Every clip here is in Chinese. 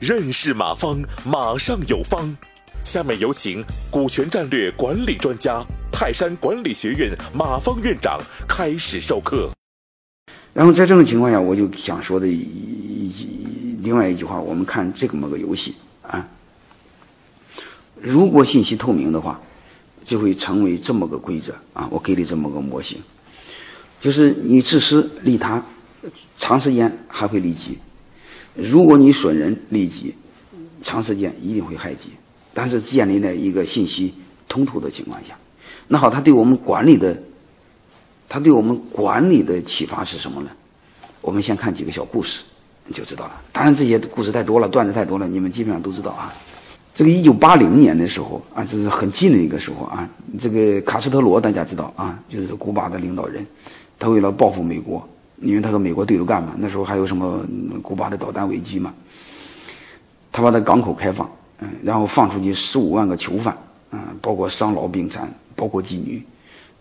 认识马方，马上有方。下面有请股权战略管理专家、泰山管理学院马方院长开始授课。然后在这种情况下，我就想说的一另外一句话，我们看这么个游戏啊，如果信息透明的话，就会成为这么个规则啊。我给你这么个模型，就是你自私利他，长时间还会利己；如果你损人利己，长时间一定会害己。但是建立在一个信息通透的情况下，那好，他对我们管理的，他对我们管理的启发是什么呢？我们先看几个小故事，就知道了。当然这些故事太多了，段子太多了，你们基本上都知道啊。这个一九八零年的时候啊，这是很近的一个时候啊。这个卡斯特罗大家知道啊，就是古巴的领导人，他为了报复美国，因为他和美国对着干嘛，那时候还有什么古巴的导弹危机嘛，他把他港口开放。嗯，然后放出去十五万个囚犯，嗯，包括伤老病残，包括妓女，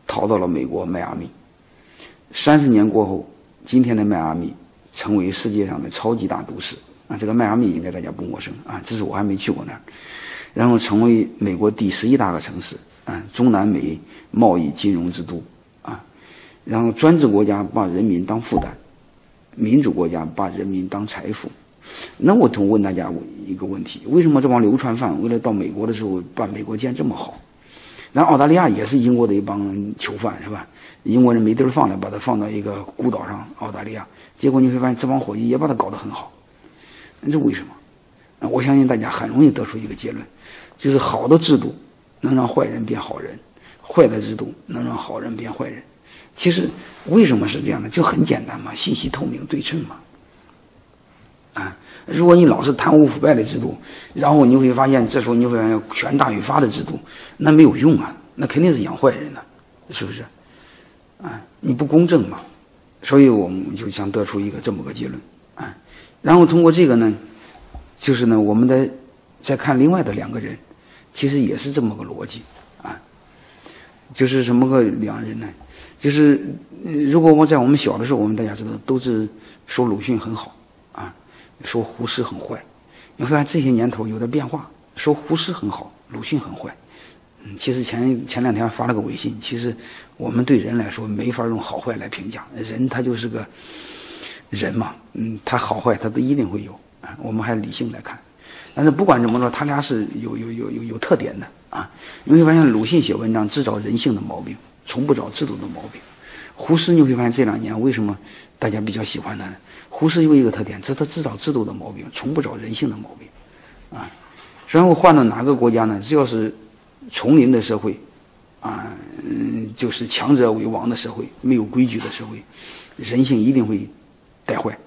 逃到了美国迈阿密。三十年过后，今天的迈阿密成为世界上的超级大都市啊！这个迈阿密应该大家不陌生啊，只是我还没去过那儿。然后成为美国第十一大个城市啊，中南美贸易金融之都。然后专制国家把人民当负担，民主国家把人民当财富。那我总问大家一个问题：为什么这帮流窜犯为了到美国的时候把美国建这么好？然后澳大利亚也是英国的一帮囚犯是吧？英国人没地儿放了，把他放到一个孤岛上澳大利亚，结果你会发现这帮伙计也把他搞得很好。那这为什么？我相信大家很容易得出一个结论，就是好的制度能让坏人变好人，坏的制度能让好人变坏人。其实为什么是这样的？就很简单嘛，信息透明对称嘛。啊，如果你老是贪污腐败的制度，然后你会发现，这时候你会发现权大于法的制度，那没有用啊，那肯定是养坏人的，是不是？啊，你不公正嘛，所以我们就想得出一个这么个结论啊。然后通过这个呢，就是呢，我们的再看另外的两个人，其实也是这么个逻辑啊，就是什么个两人呢？就是如果我在我们小的时候，我们大家知道都是说鲁迅很好。啊说胡适很坏，你会发现这些年头有的变化。说胡适很好，鲁迅很坏。嗯，其实前前两天发了个微信，其实我们对人来说没法用好坏来评价，人他就是个人嘛。嗯，他好坏他都一定会有啊。我们还理性来看，但是不管怎么说，他俩是有有有有有特点的啊。你会发现鲁迅写文章制造人性的毛病，从不找制度的毛病。胡适你会发现这两年为什么大家比较喜欢他呢？胡适有一个特点，是他只找制度的毛病，从不找人性的毛病，啊，然后换到哪个国家呢？只要是丛林的社会，啊，嗯，就是强者为王的社会，没有规矩的社会，人性一定会带坏。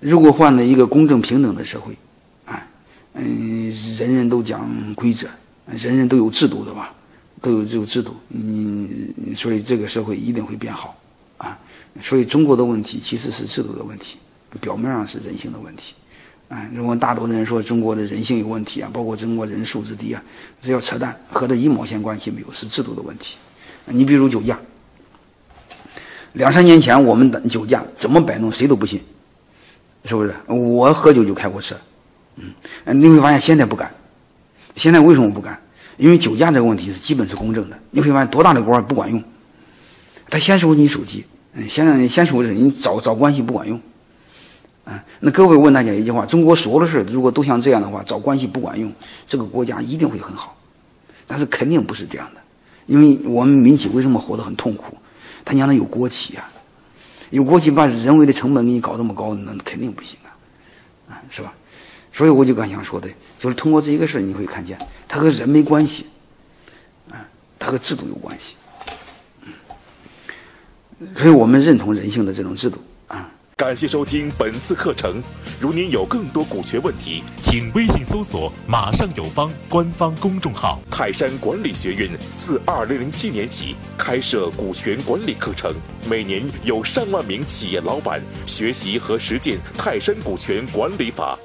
如果换了一个公正平等的社会，啊，嗯，人人都讲规则，人人都有制度的吧，都有这个制度，嗯，所以这个社会一定会变好。啊，所以中国的问题其实是制度的问题，表面上是人性的问题。啊，如果大多数人说中国的人性有问题啊，包括中国人素质低啊，这叫扯淡，和这一毛钱关系没有，是制度的问题。你比如酒驾，两三年前我们的酒驾怎么摆弄，谁都不信，是不是？我喝酒就开过车，嗯，你会发现现在不敢。现在为什么不敢？因为酒驾这个问题是基本是公正的，你会发现多大的官不管用。他先收你手机，嗯，先让你先收着，你找找关系不管用，啊，那各位问大家一句话：中国所有的事如果都像这样的话，找关系不管用，这个国家一定会很好，但是肯定不是这样的，因为我们民企为什么活得很痛苦？他娘的有国企呀，有国企把人为的成本给你搞这么高，那肯定不行啊，啊，是吧？所以我就刚想说的，就是通过这一个事儿你会看见，它和人没关系，啊，它和制度有关系。所以我们认同人性的这种制度啊！感谢收听本次课程。如您有更多股权问题，请微信搜索“马上有方”官方公众号。泰山管理学院自二零零七年起开设股权管理课程，每年有上万名企业老板学习和实践泰山股权管理法。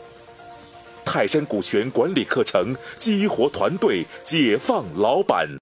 泰山股权管理课程激活团队，解放老板。